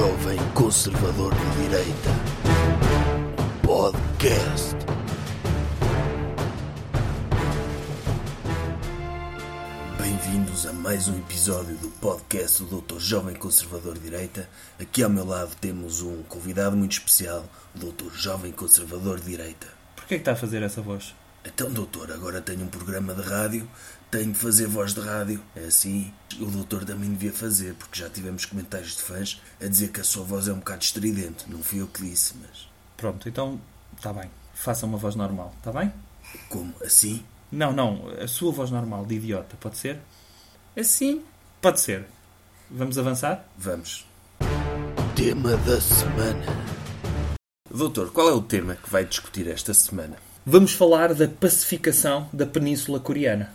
jovem conservador de direita. Podcast. Bem-vindos a mais um episódio do podcast do Dr. Jovem Conservador de Direita. Aqui ao meu lado temos um convidado muito especial, o Dr. Jovem Conservador de Direita. Porquê que está a fazer essa voz? Então, doutor, agora tenho um programa de rádio, tenho de fazer voz de rádio. É assim, o doutor também devia fazer, porque já tivemos comentários de fãs a dizer que a sua voz é um bocado estridente. Não fui eu que disse, mas. Pronto, então está bem. Faça uma voz normal, está bem? Como? Assim? Não, não, a sua voz normal de idiota, pode ser? Assim? Pode ser. Vamos avançar? Vamos. Tema da semana. Doutor, qual é o tema que vai discutir esta semana? Vamos falar da pacificação da Península Coreana.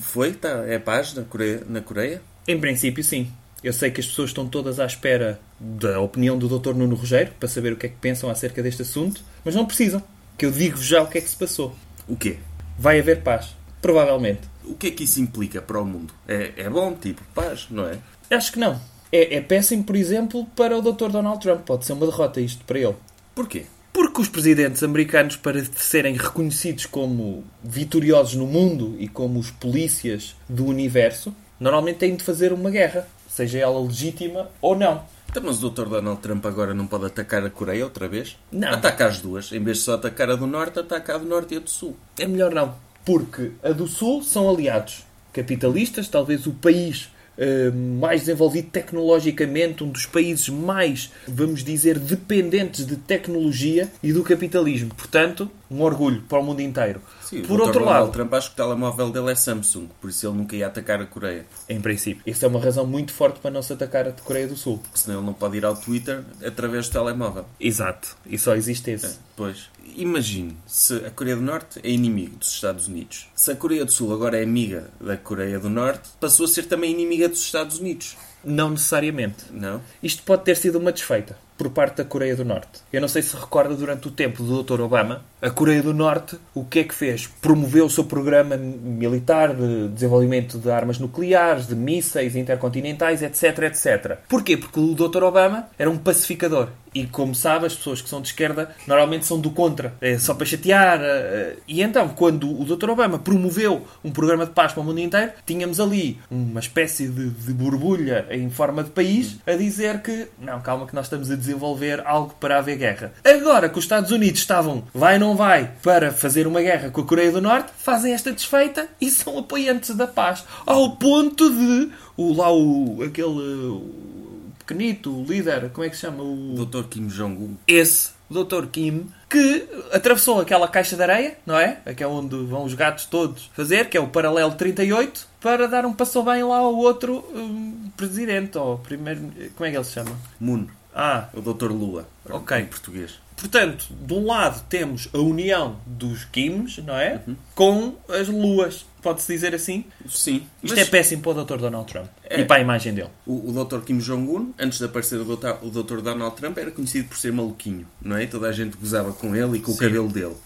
Foi? Tá, é paz na Coreia? Na Coreia? Em princípio, sim. Eu sei que as pessoas estão todas à espera da opinião do Dr. Nuno Rogério para saber o que é que pensam acerca deste assunto, mas não precisam, que eu digo-vos já o que é que se passou. O quê? Vai haver paz. Provavelmente. O que é que isso implica para o mundo? É, é bom, tipo, paz, não é? Acho que não. É, é péssimo, por exemplo, para o Dr. Donald Trump. Pode ser uma derrota isto para ele. Porquê? Porque os presidentes americanos, para serem reconhecidos como vitoriosos no mundo e como os polícias do universo, normalmente têm de fazer uma guerra, seja ela legítima ou não. Então, mas o Dr. Donald Trump agora não pode atacar a Coreia outra vez? Não. Ataca as duas. Em vez de só atacar a do Norte, ataca a do Norte e a do Sul. É melhor não. Porque a do Sul são aliados capitalistas, talvez o país eh, mais desenvolvido tecnologicamente, um dos países mais, vamos dizer, dependentes de tecnologia e do capitalismo. Portanto, um orgulho para o mundo inteiro. Sim, Por outro Donald lado, Trump acho que o telemóvel dele é Samsung, por isso ele nunca ia atacar a Coreia. em princípio, isso é uma razão muito forte para não se atacar a Coreia do Sul. Senão ele não pode ir ao Twitter através do telemóvel. Exato. E só existe esse. Pois. Imagine se a Coreia do Norte é inimigo dos Estados Unidos. Se a Coreia do Sul agora é amiga da Coreia do Norte, passou a ser também inimiga dos Estados Unidos. Não necessariamente. Não? Isto pode ter sido uma desfeita por parte da Coreia do Norte. Eu não sei se recorda durante o tempo do Dr. Obama, a Coreia do Norte o que é que fez? Promoveu o seu programa militar de desenvolvimento de armas nucleares, de mísseis intercontinentais, etc, etc. Porquê? Porque o Dr. Obama era um pacificador. E como sabe, as pessoas que são de esquerda normalmente são do contra. É só para chatear. eh, E então, quando o Dr. Obama promoveu um programa de paz para o mundo inteiro, tínhamos ali uma espécie de, de borbulha em forma de país a dizer que, não, calma, que nós estamos a desenvolver algo para haver guerra. Agora que os Estados Unidos estavam, vai não vai, para fazer uma guerra com a Coreia do Norte, fazem esta desfeita e são apoiantes da paz. Ao ponto de, o, lá o, aquele, o pequenito, o líder, como é que se chama? O, Dr. Kim Jong-un. esse, o Dr. Kim, que atravessou aquela caixa de areia, não é? Que é onde vão os gatos todos fazer, que é o paralelo 38, para dar um passo bem lá ao outro hum, presidente, ou primeiro. Como é que ele se chama? Moon. Ah, O Dr. Lula. Ok. Em português. portanto, de um lado temos a união dos Kims, não é? Uhum. Com as luas, pode-se dizer assim. Sim. Isto Mas é péssimo para o Dr. Donald Trump É. e para a imagem dele. o, o Dr. Kim Jong-un, antes de aparecer o Dr. o Dr. Donald Trump, era conhecido por ser maluquinho, não é? Toda a gente gozava com ele e com o Sim. Uhum. cabelo dele.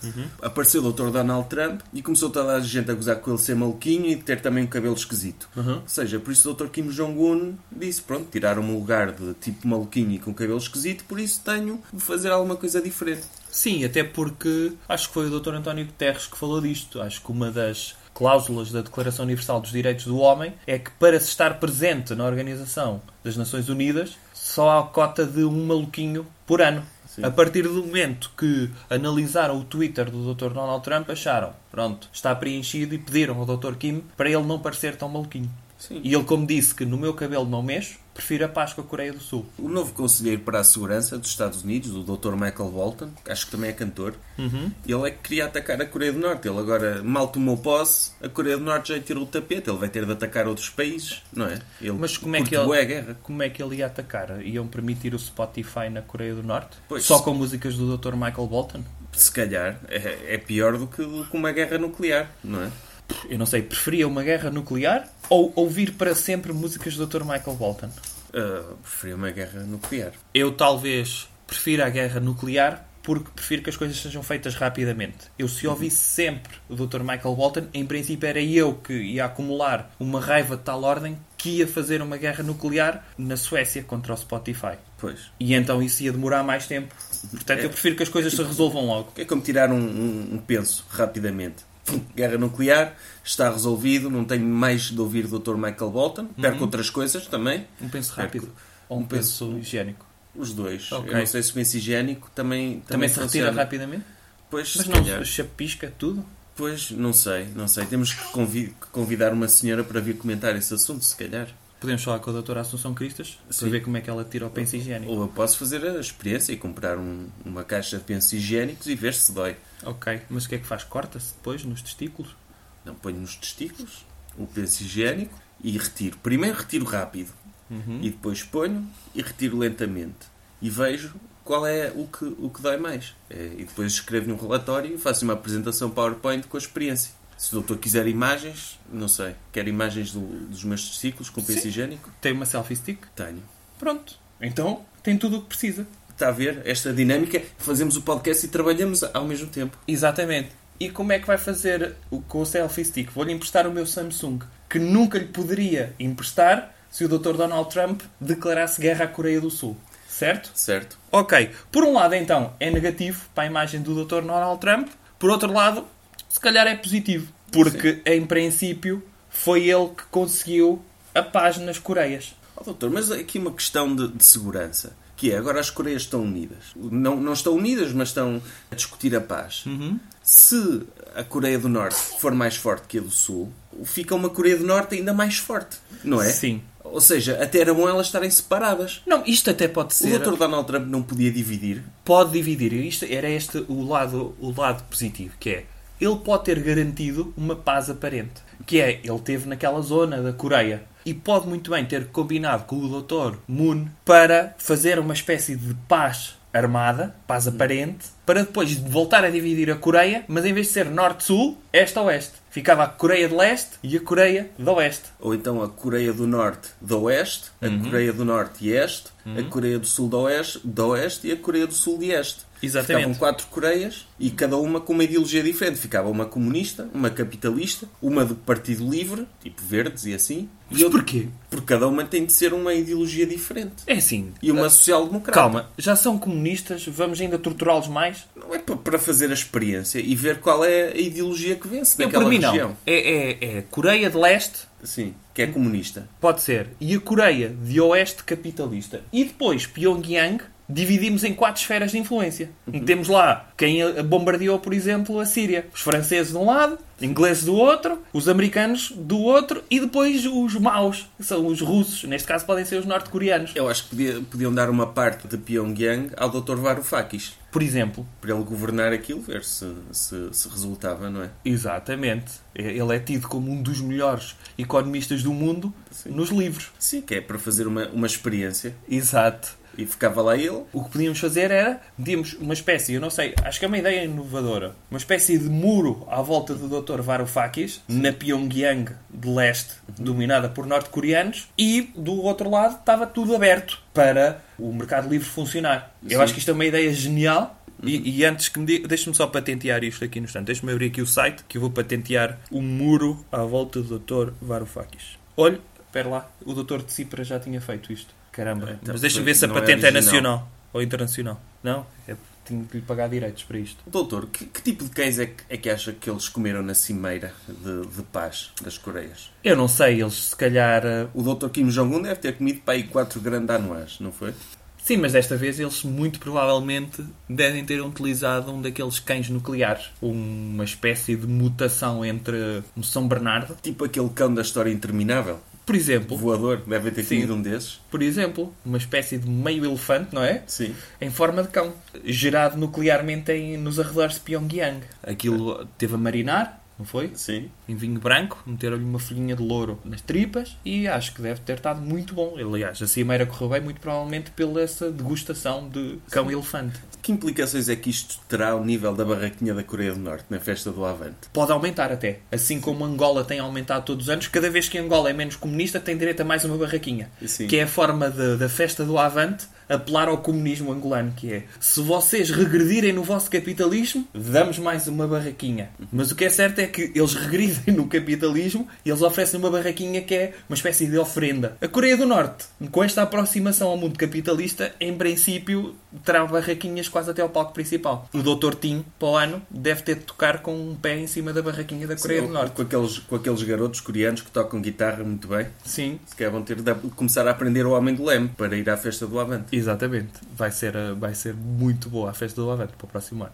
Apareceu o Dr. Donald Trump e começou toda a gente a gozar com ele ser maluquinho e ter também um cabelo esquisito. Uhum. Ou seja, por isso o Dr. Kim Jong-un disse: pronto, tiraram-me o lugar de tipo maluquinho e com cabelo esquisito, por isso tenho de fazer alguma coisa diferente. Sim, até porque acho que foi o Dr. António Guterres que falou disto. Acho que uma das cláusulas da Declaração Universal dos Direitos do Homem é que para se estar presente na Organização das Nações Unidas só há a cota de um maluquinho por ano. Sim. A partir do momento que analisaram o Twitter do Dr. Donald Trump, acharam, pronto, está preenchido e pediram ao Dr. Kim para ele não parecer tão maluquinho. Sim. E ele, como disse que no meu cabelo não mexo, prefiro a paz com a Coreia do Sul. O novo conselheiro para a segurança dos Estados Unidos, o Dr. Michael Bolton, que acho que também é cantor, ele é que queria atacar a Coreia do Norte. Ele agora mal tomou posse, a Coreia do Norte já lhe tirou o tapete. Ele vai ter de atacar outros países, não é? Ele Mas como é que ele- bué a guerra? Como é que ele ia atacar? Iam permitir o Spotify na Coreia do Norte? Pois. Só com músicas do Dr. Michael Bolton? Se calhar é, é pior do que, do que uma guerra nuclear, não é? Eu não sei, preferia uma guerra nuclear ou ouvir para sempre músicas do Dr. Michael Bolton? Ah, preferia uma guerra nuclear. Eu talvez prefira a guerra nuclear porque prefiro que as coisas sejam feitas rapidamente. Eu, se ouvisse sempre o Dr. Michael Walton, em princípio era eu que ia acumular uma raiva de tal ordem que ia fazer uma guerra nuclear na Suécia contra o Spotify. Pois. E então isso ia demorar mais tempo. Portanto, É. eu prefiro que as coisas se resolvam logo. É como tirar um, um, um penso rapidamente. Guerra nuclear, está resolvido, não tenho mais de ouvir o Dr. Michael Bolton. Perco outras coisas também. Um penso rápido. Ou um Um penso- penso higiênico. Os dois. Ok. Eu não sei se o penso higiênico também, também, Também se retira funciona. rapidamente? Pois, Mas não, calhar. chapisca tudo? Pois, não sei, não sei. Temos que convidar uma senhora para vir comentar esse assunto, se calhar. Podemos falar com a doutora Assunção Cristas para Sim. ver como é que ela tira o penso higiênico. Ou eu posso fazer a experiência e comprar um- uma caixa de pensos higiênicos e ver se dói. Ok, mas o que é que faz? Corta-se depois nos testículos? Não, ponho nos testículos o penso higiênico e retiro. Primeiro retiro rápido Uhum. e depois ponho e retiro lentamente. E vejo qual é o que, o que dói mais. É, e depois escrevo um relatório e faço uma apresentação PowerPoint com a experiência. Se o doutor quiser imagens, não sei, quer imagens do- dos meus testículos com penso Sim. higiênico? Tem uma selfie stick? Tenho. Pronto. Então tem tudo o que precisa. Está a ver esta dinâmica? Fazemos o podcast e trabalhamos ao mesmo tempo. Exatamente. E como é que vai fazer o- com o selfie stick? Vou-lhe emprestar o meu Samsung, que nunca lhe poderia emprestar se o Dr. Donald Trump declarasse guerra à Coreia do Sul. Certo? Certo? Ok. Por um lado, então, é negativo para a imagem do Dr. Donald Trump. Por outro lado, se calhar é positivo. Porque, em princípio, foi ele que conseguiu a paz nas Coreias. Oh, doutor, mas aqui uma questão de, de segurança. Que é, agora as Coreias estão unidas. Não, não estão unidas, mas estão a discutir a paz. Se a Coreia do Norte for mais forte que a do Sul, fica uma Coreia do Norte ainda mais forte. Não é? Sim. Ou seja, até era bom elas estarem separadas. Não, isto até pode O ser... doutor Donald Trump não podia dividir. pode dividir. Isto era este o lado, o lado positivo, que é ele pode ter garantido uma paz aparente. Que é, ele teve naquela zona da Coreia e pode muito bem ter combinado com o Dr. Moon para fazer uma espécie de paz armada, paz aparente, para depois voltar a dividir a Coreia, mas em vez de ser norte-sul, este-oeste. Ficava a Coreia de Leste e a Coreia de Oeste. Ou então a Coreia do Norte do Oeste, a Uhum. Coreia do Norte e Este, a Coreia do Sul do Oeste, do Oeste e a Coreia do Sul de Este. Exatamente. Ficavam quatro Coreias e cada uma com uma ideologia diferente. Ficava uma comunista, uma capitalista, uma do Partido Livre, tipo verdes e assim. Mas e outra- porquê? Porque cada uma tem de ser uma ideologia diferente. É assim. E uma social-democrata. Calma, já são comunistas, vamos ainda torturá-los mais? Não é pa- para fazer a experiência e ver qual é a ideologia que vence por mim, região. não. É, é, é Coreia de Leste, Sim, que é comunista. pode ser, e a Coreia de Oeste capitalista. E depois, Pyongyang, dividimos em quatro esferas de influência. Temos lá quem bombardeou, por exemplo, a Síria. Os franceses de um lado, ingleses do outro, os americanos do outro, e depois os maus, que são os russos. Neste caso podem ser os norte-coreanos. Eu acho que podia- podiam dar uma parte de Pyongyang ao Dr. Varoufakis. Por exemplo. Para ele governar aquilo, ver se, se, se resultava, não é? Exatamente. Ele é tido como um dos melhores economistas do mundo Sim. nos livros. Sim, que é para fazer uma, uma experiência. Exato. E ficava lá ele. O que podíamos fazer era, medíamos uma espécie, eu não sei, acho que é uma ideia inovadora, uma espécie de muro à volta do Dr. Varoufakis, na Pyongyang de leste, dominada por norte-coreanos, e do outro lado estava tudo aberto para o mercado livre funcionar. Eu Sim. acho que isto é uma ideia genial. E, e antes que me diga, deixa-me só patentear isto aqui no instante. Deixa-me abrir aqui o site que eu vou patentear o muro à volta do Dr. Varoufakis. Olha, espera lá, o Dr. de Cipra já tinha feito isto. Caramba, Então, mas deixa-me ver se a é patente é, original. nacional ou internacional. Não? É, tenho que lhe pagar direitos para isto. Doutor, que, que tipo de cães é que, é que acha que eles comeram na cimeira de, de paz das Coreias? Eu não sei, eles se calhar. eh, O Dr. Kim Jong-un deve ter comido para aí quatro grandes não foi? Sim, mas desta vez eles muito provavelmente devem ter utilizado um daqueles cães nucleares. Uma espécie de mutação entre um São Bernardo. Tipo aquele cão da história interminável. Por exemplo, Voador, deve ter Sim. comido um desses. por exemplo, uma espécie de meio elefante, não é? Sim. Em forma de cão, gerado nuclearmente em, nos arredores de Pyongyang. Aquilo teve a marinar, não foi? Sim. Em vinho branco, meteram-lhe uma folhinha de louro nas tripas e acho que deve ter estado muito bom. Aliás, a cimeira correu bem, muito provavelmente pela essa degustação de cão-elefante. Que implicações é que isto terá ao nível da barraquinha da Coreia do Norte na festa do Avante? Pode aumentar até. Assim como Angola tem aumentado todos os anos, cada vez que Angola é menos comunista, tem direito a mais uma barraquinha. Sim. Que é a forma de- da festa do Avante apelar ao comunismo angolano, que é se vocês regredirem no vosso capitalismo, damos mais uma barraquinha. Mas o que é certo é que eles regridem no capitalismo e eles oferecem uma barraquinha que é uma espécie de oferenda. A Coreia do Norte, com esta aproximação ao mundo capitalista, em princípio terá barraquinhas quase até ao palco principal. O Dr. Tim, para o ano, deve ter de tocar com um pé em cima da barraquinha da Coreia Sim, do Norte. Com aqueles, com aqueles garotos coreanos que tocam guitarra muito bem. Sim, Se calhar vão ter de começar a aprender o Homem do Leme para ir à festa do Avante. Exatamente. Vai ser, eh, vai ser muito boa a festa do Avante para o próximo ano.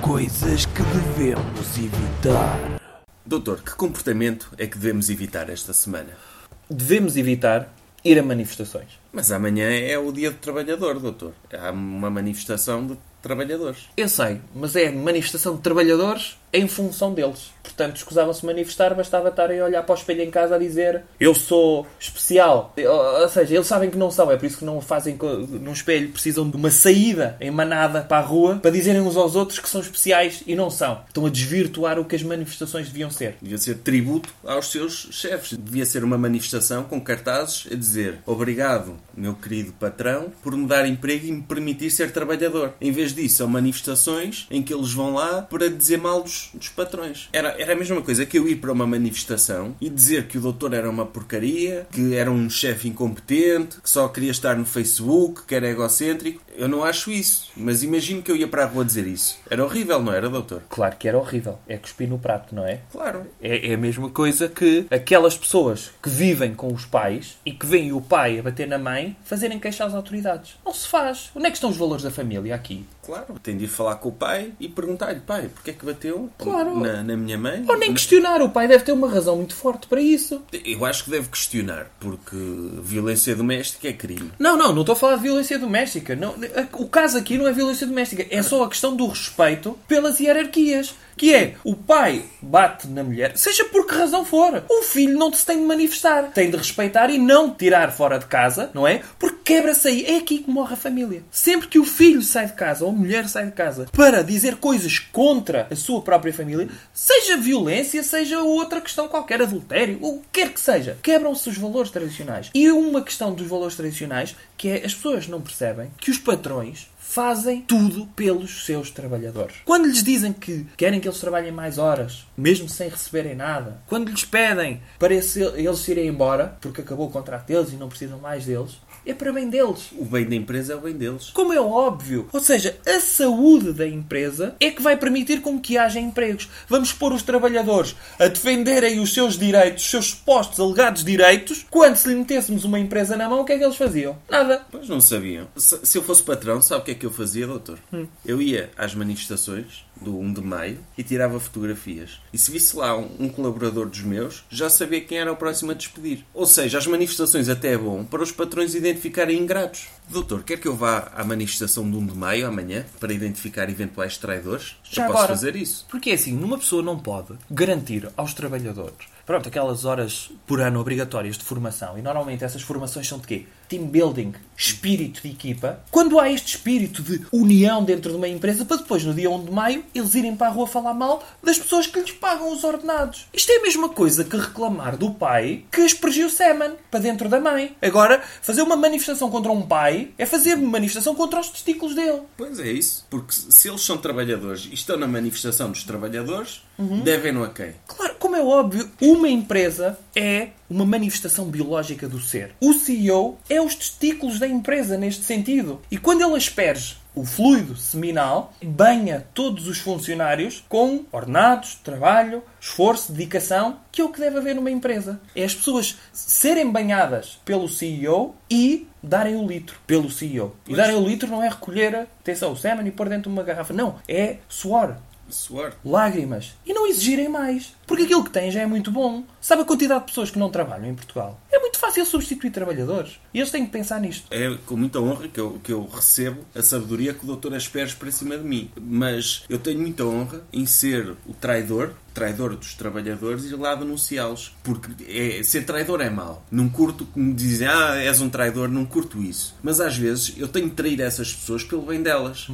Coisas que devemos evitar. Doutor, que comportamento é que devemos evitar esta semana? Devemos evitar ir a manifestações. Mas amanhã é o dia do trabalhador, doutor. Há uma manifestação de trabalhadores. Eu sei, mas é manifestação de trabalhadores em função deles. Portanto, escusavam-se manifestar, bastava estarem a olhar para o espelho em casa a dizer eu sou especial. Ou seja, eles sabem que não são, é por isso que não o fazem num espelho. Precisam de uma saída em manada para a rua para dizerem uns aos outros que são especiais e não são. Estão a desvirtuar o que as manifestações deviam ser. Devia ser tributo aos seus chefes. Devia ser uma manifestação com cartazes a dizer obrigado, meu querido patrão, por me dar emprego e me permitir ser trabalhador. Em vez disso, são manifestações em que eles vão lá para dizer mal dos, dos patrões. Era, era a mesma coisa que eu ir para uma manifestação e dizer que o doutor era uma porcaria, que era um chefe incompetente, que só queria estar no Facebook, que era egocêntrico. Eu não acho isso, mas imagino que eu ia para a rua dizer isso. Era horrível, não era, doutor? Claro que era horrível. É cuspir no prato, não é? Claro. É, é a mesma coisa que aquelas pessoas que vivem com os pais e que veem o pai a bater na mãe fazerem queixa às autoridades. Não se faz. Onde é que estão os valores da família aqui? Claro, tem de ir falar com o pai e perguntar-lhe, pai, porquê é que bateu Claro. na, na minha mãe? Ou nem questionar. O pai deve ter uma razão muito forte para isso. Eu acho que deve questionar, porque violência doméstica é crime. Não, não, não estou a falar de violência doméstica. Não, o caso aqui não é violência doméstica. É só a questão do respeito pelas hierarquias. Que é, o pai bate na mulher, seja por que razão for. O filho não se tem de manifestar. Tem de respeitar e não tirar fora de casa, não é? Porque quebra-se aí. É aqui que morre a família. Sempre que o filho sai de casa ou a mulher sai de casa para dizer coisas contra a sua própria família, seja violência, seja outra questão qualquer, adultério, o que quer que seja, quebram-se os valores tradicionais. E uma questão dos valores tradicionais que é as pessoas não percebem que os patrões fazem tudo pelos seus trabalhadores. Quando lhes dizem que querem que eles trabalhem mais horas, mesmo sem receberem nada, quando lhes pedem para eles irem embora, porque acabou o contrato deles e não precisam mais deles, é para bem deles. O bem da empresa é o bem deles. Como é óbvio. Ou seja, a saúde da empresa é que vai permitir com que haja empregos. Vamos pôr os trabalhadores a defenderem os seus direitos, os seus supostos alegados direitos, quando se lhe metêssemos uma empresa na mão, o que é que eles faziam? Nada. Pois não sabiam. Se, se eu fosse patrão, sabe o que é que eu fazia, doutor? Eu ia às manifestações do 1 de maio e tirava fotografias. E se visse lá um, um colaborador dos meus, já sabia quem era o próximo a despedir. Ou seja, as manifestações até é bom para os patrões identificarem ingratos. Doutor, quer que eu vá à manifestação do 1 de maio amanhã para identificar eventuais traidores? Já eu posso agora. fazer isso. Porque é assim, uma pessoa não pode garantir aos trabalhadores, pronto, aquelas horas por ano obrigatórias de formação, e normalmente essas formações são de quê? Team building, espírito de equipa. Quando há este espírito de união dentro de uma empresa, para depois, no dia 1 de maio, eles irem para a rua falar mal das pessoas que lhes pagam os ordenados. Isto é a mesma coisa que reclamar do pai que aspergiu semen para dentro da mãe. Agora, fazer uma manifestação contra um pai é fazer uma manifestação contra os testículos dele. Pois é isso. Porque se eles são trabalhadores e estão na manifestação dos trabalhadores, devem-no a quem? Claro, como é óbvio, uma empresa é uma manifestação biológica do ser. O CEO é os testículos da empresa neste sentido. E quando ele asperge o fluido seminal, banha todos os funcionários com ordenados, trabalho, esforço, dedicação, que é o que deve haver numa empresa. É as pessoas serem banhadas pelo CEO e darem o litro pelo CEO. E Pois. darem o litro não é recolher, atenção, o semen e pôr dentro de uma garrafa. Não, é suor Suor. lágrimas e não exigirem mais. Porque aquilo que têm já é muito bom. Sabe a quantidade de pessoas que não trabalham em Portugal? É muito fácil substituir trabalhadores. E eles têm que pensar nisto. É com muita honra que eu, que eu recebo a sabedoria que o doutor Asperes para cima de mim. Mas eu tenho muita honra em ser o traidor, traidor dos trabalhadores e lá denunciá-los. Porque é, ser traidor é mau. Não curto que me dizem, ah, és um traidor, não curto isso. Mas às vezes eu tenho de trair essas pessoas pelo bem delas.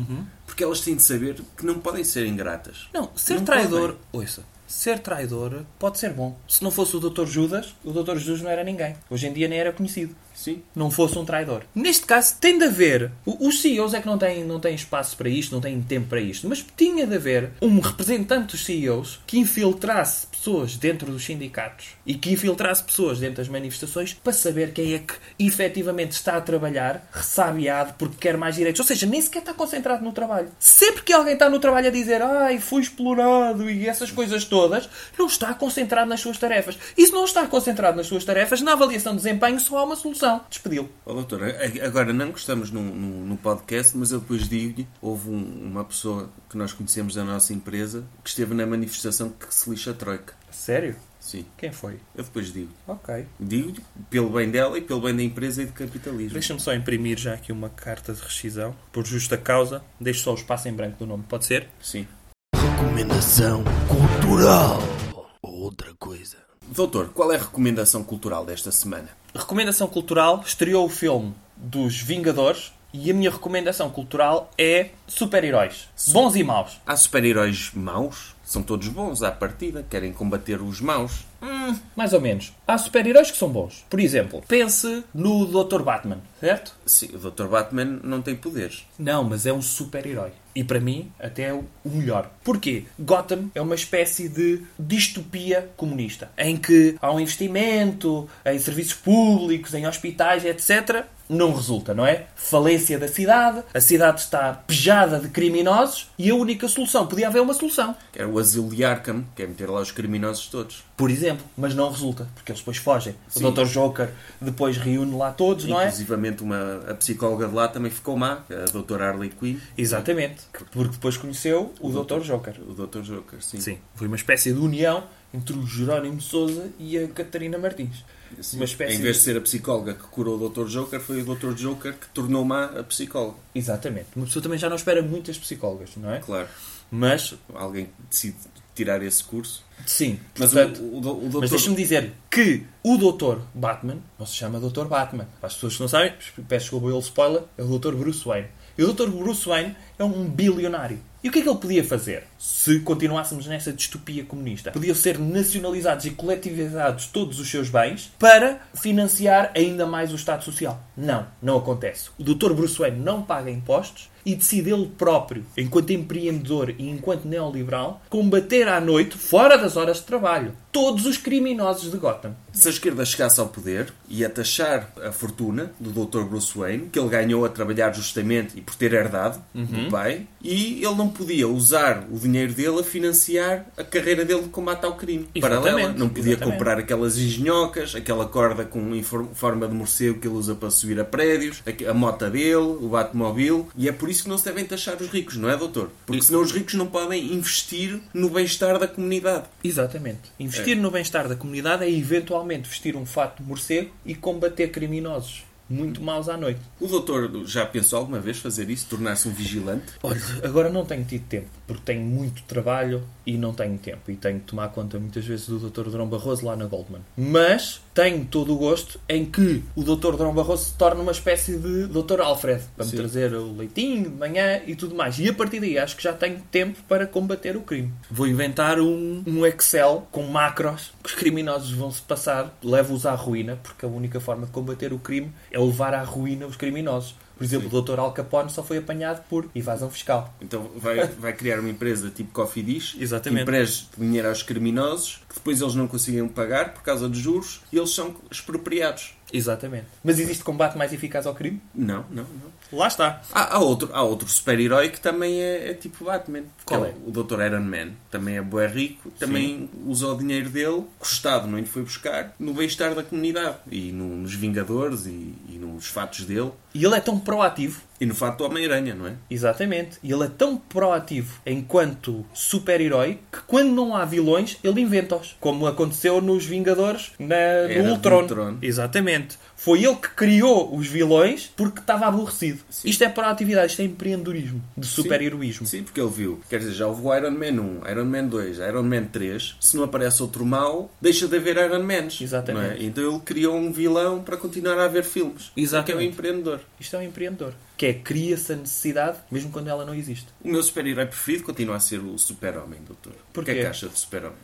Porque elas têm de saber que não podem ser ingratas. Não, ser Não traidor. Ouça, ser traidor pode ser bom. Se não fosse o Dr. Judas, o Dr. Judas não era ninguém. Hoje em dia nem era conhecido. Sim. Não fosse um traidor. Neste caso, tem de haver. Os CEOs é que não têm, não têm espaço para isto, não têm tempo para isto. Mas tinha de haver um representante dos CEOs que infiltrasse pessoas dentro dos sindicatos e que infiltrasse pessoas dentro das manifestações para saber quem é que efetivamente está a trabalhar ressabiado porque quer mais direitos. Ou seja, nem sequer está concentrado no trabalho. Sempre que alguém está no trabalho a dizer ai, fui explorado e essas coisas todas, não está concentrado nas suas tarefas. E se não está concentrado nas suas tarefas, na avaliação de desempenho só há uma solução. Despedi-lo. Ó doutor, a- agora não que estamos no, no, no podcast, mas eu depois digo-lhe, houve um- uma pessoa que nós conhecemos da nossa empresa que esteve na manifestação que se lixa a troika. Sério? Sim, Quem foi? eu depois digo. Ok. Digo-lhe pelo bem dela e pelo bem da empresa e do capitalismo. Deixa-me só imprimir já aqui uma carta de rescisão. Por justa causa. Deixo só o espaço em branco do nome. Pode ser? Sim. Recomendação cultural. Outra coisa. Doutor, qual é a recomendação cultural desta semana? Recomendação cultural. Estreou o filme dos Vingadores. E a minha recomendação cultural é super-heróis. Bons e maus. Há super-heróis maus? São todos bons à partida, querem combater os maus. Mais ou menos. Há super-heróis que são bons. Por exemplo, pense no Dr. Batman, certo? Sim, o Dr. Batman não tem poderes. Não, mas é um super-herói. E para mim, até é o melhor. Porquê? Gotham é uma espécie de distopia comunista, em que há um investimento em serviços públicos, em hospitais, etc. Não resulta, não é? Falência da cidade, a cidade está pejada de criminosos e a única solução, podia haver uma solução. Que era o asilo de Arkham, que é meter lá os criminosos todos. Por exemplo, mas não resulta, porque eles depois fogem. Sim. O Dr. Joker depois reúne lá todos, não é? Inclusivamente uma, a psicóloga de lá também ficou má, a doutora Harley Quinn. Exatamente. Porque depois conheceu o, Dr. Joker. O Dr. Joker, sim. Sim, foi uma espécie de união entre o Jerónimo Souza e a Catarina Martins. Sim. Uma espécie Em vez de- de ser a psicóloga que curou o Dr. Joker, foi o Dr. Joker que tornou má a psicóloga. Exatamente. Uma pessoa também já não espera muitas psicólogas, não é? Claro. Mas, Alguém decide tirar esse curso. sim. Mas portanto, o, o, o Dr. Mas deixa-me dizer que o Dr. Batman não se chama Dr. Batman. Para as pessoas que não sabem, peço desculpa pelo spoiler, é o Dr. Bruce Wayne. E o Dr. Bruce Wayne é um bilionário. E o que é que ele podia fazer se continuássemos nessa distopia comunista? Podiam ser nacionalizados e coletivizados todos os seus bens para financiar ainda mais o Estado Social. Não, não acontece. O Dr. Bruce Wayne não paga impostos e decide ele próprio, enquanto empreendedor e enquanto neoliberal, combater à noite, fora das horas de trabalho, todos os criminosos de Gotham. Se a esquerda chegasse ao poder, ia taxar a fortuna do Dr. Bruce Wayne, que ele ganhou a trabalhar justamente e por ter herdado do pai, e ele não podia usar o dinheiro dele a financiar a carreira dele de combate ao crime. Paralela, não podia exatamente. comprar aquelas engenhocas, aquela corda com forma de morcego que ele usa para subir a prédios, a, mota dele, o Batmobile, e é por isso que não se devem taxar os ricos, não é, doutor? Porque senão os ricos não podem investir no bem-estar da comunidade. Exatamente. Investir no bem-estar da comunidade é eventualmente vestir um fato de morcego e combater criminosos muito maus à noite. O doutor já pensou alguma vez fazer isso? Tornar-se um vigilante? Olha, agora não tenho tido tempo, porque tenho muito trabalho e não tenho tempo. E tenho que tomar conta muitas vezes do Dr. Drão Barroso lá na Goldman. Mas tenho todo o gosto em que o Dr. Drão Barroso se torne uma espécie de Dr. Alfred, para me Sim. trazer o leitinho de manhã e tudo mais. E a partir daí acho que já tenho tempo para combater o crime. Vou inventar um, um Excel com macros que os criminosos vão se passar, levo-os à ruína, porque a única forma de combater o crime é levar à ruína os criminosos. Por exemplo, o Dr. Al Capone só foi apanhado por evasão fiscal. Então vai, vai criar uma empresa tipo Coffee Dish Exatamente. que empreste dinheiro aos criminosos que depois eles não conseguem pagar por causa dos juros e eles são expropriados. Exatamente. Mas existe combate mais eficaz ao crime? Não, não, não. Lá está. Há, há outro, há outro super-herói que também é, é tipo Batman. Qual é? é? O Dr. Iron Man. Também é bué rico. Também usa o dinheiro dele, que o Estado não lhe foi buscar, no bem-estar da comunidade. E no- nos Vingadores e, e nos fatos dele. E ele é tão proativo. E no fato do Homem-Aranha, não é? Exatamente. E ele é tão proativo enquanto super-herói que quando não há vilões, ele inventa-os. Como aconteceu nos Vingadores na, no do Ultron. Ultron. Exatamente. Foi ele que criou os vilões porque estava aborrecido. Isto é proatividade, isto é empreendedorismo, de super-heroísmo. Sim, porque ele viu. Quer dizer, já houve o Iron Man 1, Iron Man 2, Iron Man 3. Se não aparece outro mal, deixa de haver Iron Mans. Exatamente. é? Então ele criou um vilão para continuar a haver filmes. Exatamente. Que é um empreendedor. Isto é um empreendedor. Que é, cria-se a necessidade, mesmo quando ela não existe. O meu super-herói preferido continua a ser o Super-Homem, doutor. Porquê? O que é que acha do Super-Homem?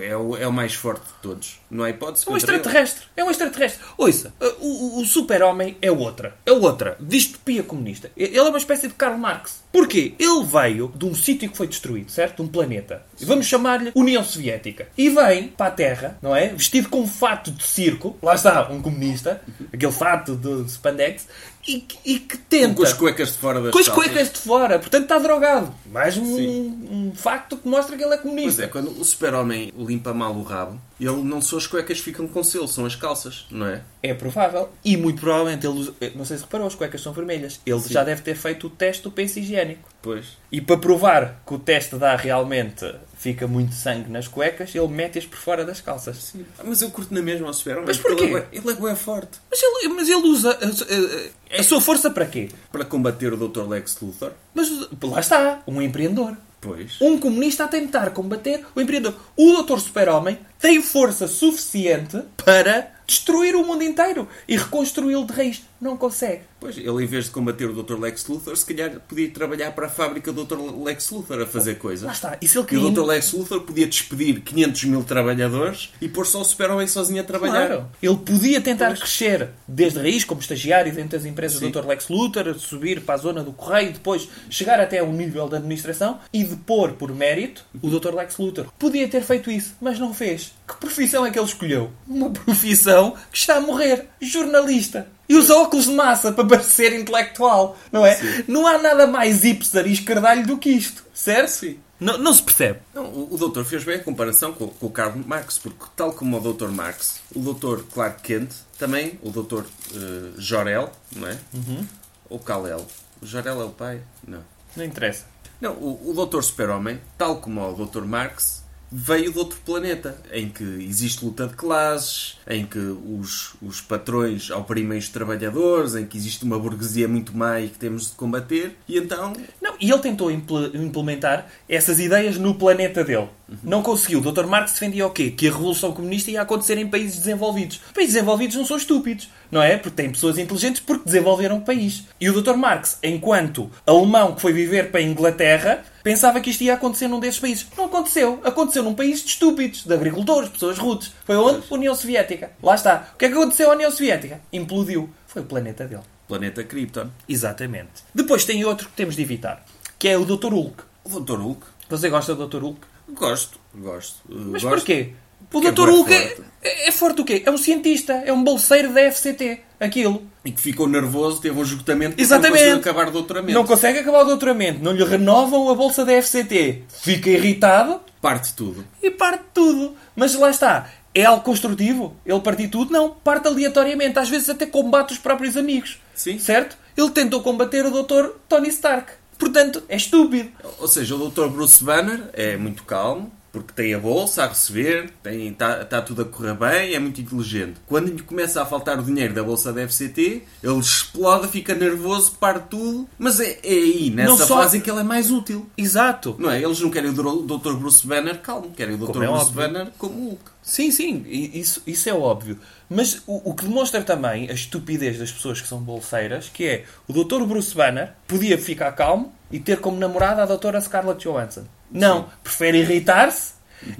É o, é o mais forte de todos. Não há hipótese É um contra ele. extraterrestre. É um extraterrestre. Ouça, o, o- o super-homem é outra. É outra. Distopia comunista. Ele é uma espécie de Karl Marx. Porquê? Ele veio de um sítio que foi destruído, certo? De um planeta. E vamos chamar-lhe União Soviética. E vem para a Terra, não é? Vestido com um fato de circo. Lá está, um comunista. Aquele fato de spandex. E, que- e que tenta... Com as cuecas de fora das Com as calças. cuecas de fora. Portanto, está drogado. Mais um, um facto que mostra que ele é Pois comunista. é, quando o super-homem limpa mal o rabo, ele não são as cuecas que ficam com selo, são as calças, não é? É provável. E muito provavelmente ele usa- Não sei se reparou, as cuecas são vermelhas. Ele Sim. já deve ter feito o teste do penso higiênico. Pois. E para provar que o teste dá realmente fica muito sangue nas cuecas, ele mete-as por fora das calças. Ah, Mas eu curto na mesma ao super-homem. Mas porquê? Ele é, ele é bué forte. Mas ele, mas ele usa a, a- a sua força para quê? Para combater o Dr. Lex Luthor. Mas lá está, um empreendedor. Pois. Um comunista a tentar combater o empreendedor. O Doutor Super-Homem tem força suficiente para destruir o mundo inteiro e reconstruí-lo de raiz. Não consegue. Pois, ele em vez de combater o Dr. Lex Luthor, se calhar podia trabalhar para a fábrica do Dr. Lex Luthor a fazer coisas. Lá está. E se ele E queria... o Dr. Lex Luthor podia despedir 500 mil trabalhadores e pôr só o super-homem sozinho a trabalhar. Claro. Ele podia tentar Pois. crescer desde raiz, como estagiário dentro das empresas Sim. do Dr. Lex Luthor, subir para a zona do correio, depois chegar até um nível de administração e depor por mérito o Dr. Lex Luthor. Podia ter feito isso, mas não fez. Que profissão é que ele escolheu? Uma profissão que está a morrer. Jornalista. E usa óculos de massa para parecer intelectual, não é? Não há nada mais hipster e escardalho do que isto, certo? Sim. Não, não se percebe. Não, o, o doutor fez bem a comparação com, com o Karl Marx, porque tal como o doutor Marx, o doutor Clark Kent, também o doutor eh, Jor-El, não é? Uhum. Ou Kal-El. O Jor-El é o pai? Não. Não interessa. Não, o, o doutor Super-Homem, tal como o doutor Marx, veio de outro planeta, em que existe luta de classes, em que os, os patrões oprimem os trabalhadores, em que existe uma burguesia muito má e que temos de combater, e então e ele tentou imple- implementar essas ideias no planeta dele. Não conseguiu. O Dr. Marx defendia o quê? Que a Revolução Comunista ia acontecer em países desenvolvidos. Países desenvolvidos não são estúpidos, não é? Porque têm pessoas inteligentes porque desenvolveram o país. E o Dr. Marx, enquanto alemão que foi viver para a Inglaterra, pensava que isto ia acontecer num desses países. Não aconteceu. Aconteceu num país de estúpidos, de agricultores, pessoas rudes. Foi onde? União Soviética. Lá está. O que é que aconteceu à União Soviética? Implodiu. Foi o planeta dele. planeta Krypton. Exatamente. Depois tem outro que temos de evitar, que é o Dr. Hulk. O doutor Hulk, Você gosta do Dr. Hulk? gosto, gosto. Mas gosto. porquê? O Porque é Dr. bué Hulk é, forte. é, é forte o quê? É um cientista, é um bolseiro da FCT. Aquilo. E que ficou nervoso, teve um esgotamento porque Exatamente. não conseguiu acabar o doutoramento. Não consegue acabar o doutoramento. Não lhe renovam a bolsa da FCT. Fica irritado Parte tudo. e parte tudo. Mas lá está. É algo construtivo? Ele partir tudo? Não. Parte aleatoriamente. Às vezes até combate os próprios amigos. Sim. Certo? Ele tentou combater o Dr. Tony Stark. Portanto, é estúpido. Ou seja, o Dr. Bruce Banner é muito calmo, porque tem a bolsa a receber, está tá tudo a correr bem, é muito inteligente. Quando lhe começa a faltar o dinheiro da bolsa da FCT, ele explode, fica nervoso, parte tudo. Mas é, é aí, nessa só- fase, que ele é mais útil. Exato. Não é? Eles não querem o Dr. Bruce Banner calmo, querem o Dr. Como é Bruce óbvio. Banner como Hulk. Sim, sim, isso, isso é óbvio. Mas o, o que demonstra também a estupidez das pessoas que são bolseiras, que é o Dr. Bruce Banner podia ficar calmo e ter como namorada a Dra. Scarlett Johansson. Não, prefere irritar-se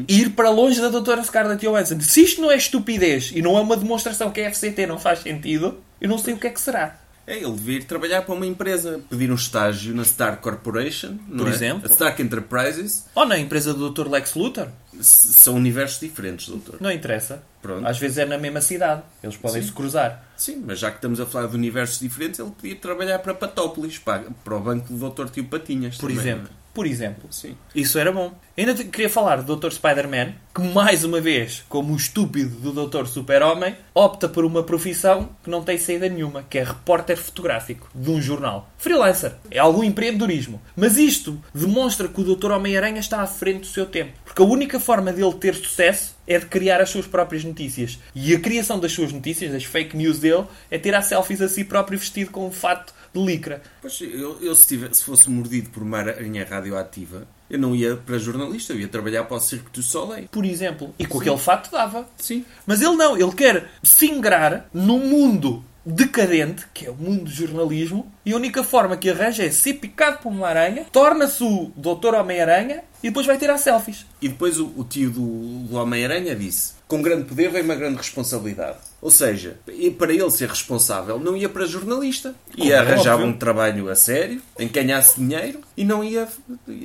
e ir para longe da Dra. Scarlett Johansson. Se isto não é estupidez e não é uma demonstração que a FCT não faz sentido, eu não sei o que é que será. É, ele devia ir trabalhar para uma empresa, pedir um estágio na Stark Corporation, Por é? exemplo. A Stark Enterprises. Ou na empresa do Dr. Lex Luthor, S- São universos diferentes, doutor. não interessa. Pronto. Às vezes é na mesma cidade. Eles podem se cruzar. Sim, mas já que estamos a falar de universos diferentes, ele podia trabalhar para Patópolis, para, para o banco do Dr. Tio Patinhas. Por também, exemplo. Por exemplo. Sim. Isso era bom. Ainda queria falar do Dr. Spider-Man, que mais uma vez, como o estúpido do Dr. Super-Homem, opta por uma profissão que não tem saída nenhuma, que é repórter fotográfico de um jornal. Freelancer. É algum empreendedorismo. Mas isto demonstra que o Dr. Homem-Aranha está à frente do seu tempo. Porque a única forma dele ter sucesso é de criar as suas próprias notícias. E a criação das suas notícias, das fake news dele, é tirar selfies a si próprio vestido com um fato de licra. Pois, eu, eu se, tivesse, se fosse mordido por uma aranha radioativa, eu não ia para jornalista, eu ia trabalhar para o Circo do Soleil. Por exemplo. E com aquele fato dava. Sim. Mas ele não, ele quer se ingrar num mundo decadente, que é o mundo do jornalismo, e a única forma que arranja é ser picado por uma aranha, torna-se o Doutor Homem-Aranha e depois vai tirar selfies. E depois o, o tio do, do Homem-Aranha disse: Com grande poder vem uma grande responsabilidade. Ou seja, para ele ser responsável, não ia para jornalista. Ia é arranjar óbvio. um trabalho a sério, em que ganhasse dinheiro, e não ia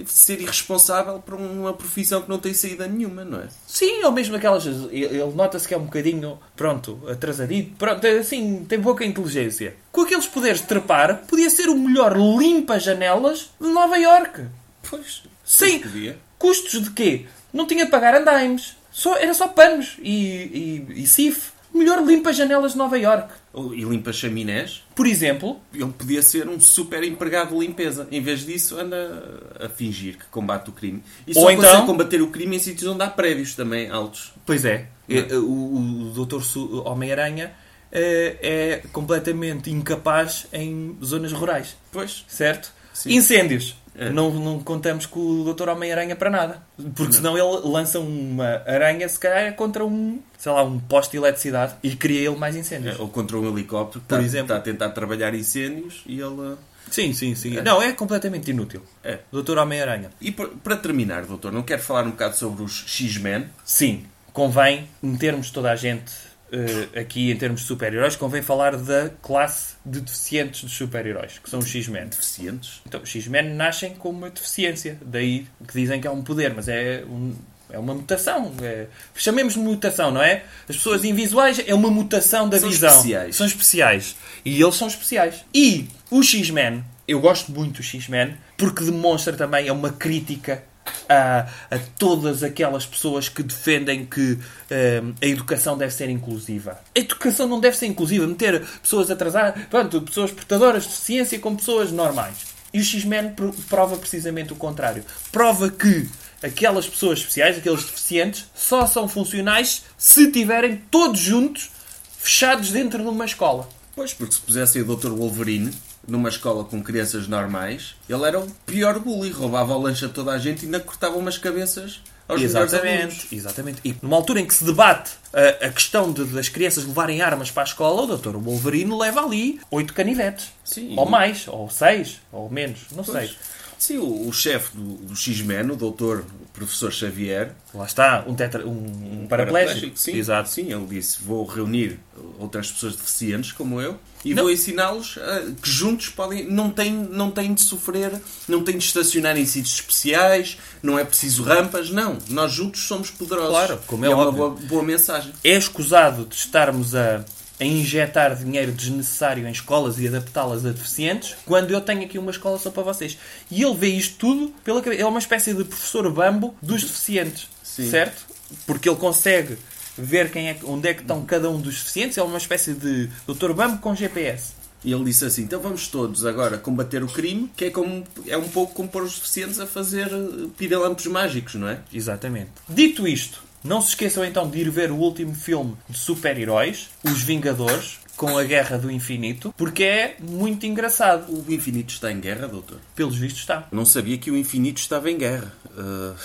ser irresponsável para uma profissão que não tem saída nenhuma, não é? Sim, ou mesmo aquelas. Ele nota-se que é um bocadinho, pronto, atrasadito, pronto, assim, tem pouca inteligência. Com aqueles poderes de trepar, podia ser o melhor limpa-janelas de Nova York. Pois. Sim. Custos de quê? Não tinha de pagar andaimes. Só, era só panos e, e, e CIF. Melhor limpa-janelas de Nova York. Ou- E limpa chaminés. Por exemplo, Ele podia ser um super empregado de limpeza. Em vez disso, anda a fingir que combate o crime. E só Ou então- combater o crime em sítios onde há prédios também altos. Pois é. É, O, o Dr. Su- Homem-Aranha é, é completamente incapaz em zonas rurais. Pois. Certo? Sim. Incêndios. É. Não, não contamos com o Dr. Homem-Aranha para nada. Porque senão ele lança uma aranha, se calhar, contra um, sei lá, um poste de eletricidade e cria ele mais incêndios. Ou contra um helicóptero que Por está, exemplo. está a tentar trabalhar incêndios e ele... Sim, sim, sim. Não, é completamente inútil. É. Dr. Homem-Aranha. E para- para terminar, doutor, não quero falar um bocado sobre os X-Men? Sim, convém metermos toda a gente eh, aqui em termos de super-heróis, convém falar da classe de deficientes dos super-heróis, que são os X-Men. Deficientes? Então, os X-Men nascem com uma deficiência, daí que dizem que é um poder, mas é, um- é uma mutação. É, chamemos de mutação, não é? As pessoas invisuais é uma mutação da São visão. especiais. São especiais. E eles são especiais. E o X-Men, eu gosto muito do X-Men, porque demonstra também, é uma crítica a, a todas aquelas pessoas que defendem que hum, a educação deve ser inclusiva. A educação não deve ser inclusiva. Meter pessoas atrasadas, pronto, pessoas portadoras de deficiência com pessoas normais. E o X-Men pro- prova precisamente o contrário. Prova que aquelas pessoas especiais, aqueles deficientes, só são funcionais se estiverem todos juntos, fechados dentro de uma escola. Pois, porque se pusessem o Dr. Wolverine numa escola com crianças normais, ele era o pior bully, roubava o lanche a toda a gente e ainda cortava umas cabeças aos. Exatamente, exatamente. E numa altura em que se debate a, a questão de- das crianças levarem armas para a escola, o Dr. Wolverine leva ali oito canivetes. Sim. Ou mais, ou seis, ou menos, não Pois. sei. Sim, o, o chefe do, do X-Men, o doutor professor Xavier, Lá está, um, tetra, um, um paraplégico. sim, Exato. sim, ele disse: Vou reunir outras pessoas deficientes como eu e Não. vou ensiná-los a- que juntos podem, não têm, não têm de sofrer, não têm de estacionar em sítios especiais, não é preciso rampas, não. Nós juntos somos poderosos. Claro, como E é uma boa, boa mensagem. É escusado de estarmos a, a injetar dinheiro desnecessário em escolas e adaptá-las a deficientes, quando eu tenho aqui uma escola só para vocês. E ele vê isto tudo pela cabeça. É uma espécie de professor bambo dos deficientes. Sim. Certo? Porque ele consegue ver quem é, onde é que estão cada um dos deficientes. É uma espécie de Dr. Bambo com GPS. E ele disse assim: então vamos todos agora combater o crime, que é, como, é um pouco como pôr os deficientes a fazer eh, pirilampos mágicos, não é? Exatamente. Dito isto, não se esqueçam então de ir ver o último filme de super-heróis, Os Vingadores, com a Guerra do Infinito, porque é muito engraçado. O infinito está em guerra, doutor? Pelos vistos está. Não sabia que o infinito estava em guerra. Uh,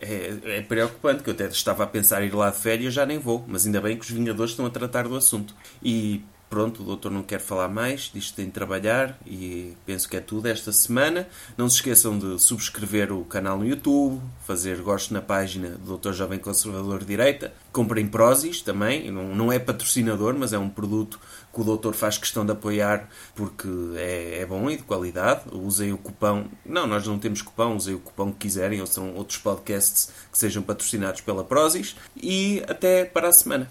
é, é preocupante, que eu até estava a pensar em ir lá de férias, já nem vou. Mas ainda bem que os Vingadores estão a tratar do assunto. E pronto, o doutor não quer falar mais, diz que tem de trabalhar e penso que é tudo esta semana. Não se esqueçam de subscrever o canal no YouTube, fazer gosto na página do Doutor Jovem Conservador de Direita. Comprem Prozis também, não, não é patrocinador, mas é um produto que o doutor faz questão de apoiar porque é, é bom e de qualidade. Usem o cupão. Não, nós não temos cupão, usem o cupão que quiserem, ou são outros podcasts que sejam patrocinados pela Prozis. E até para a semana.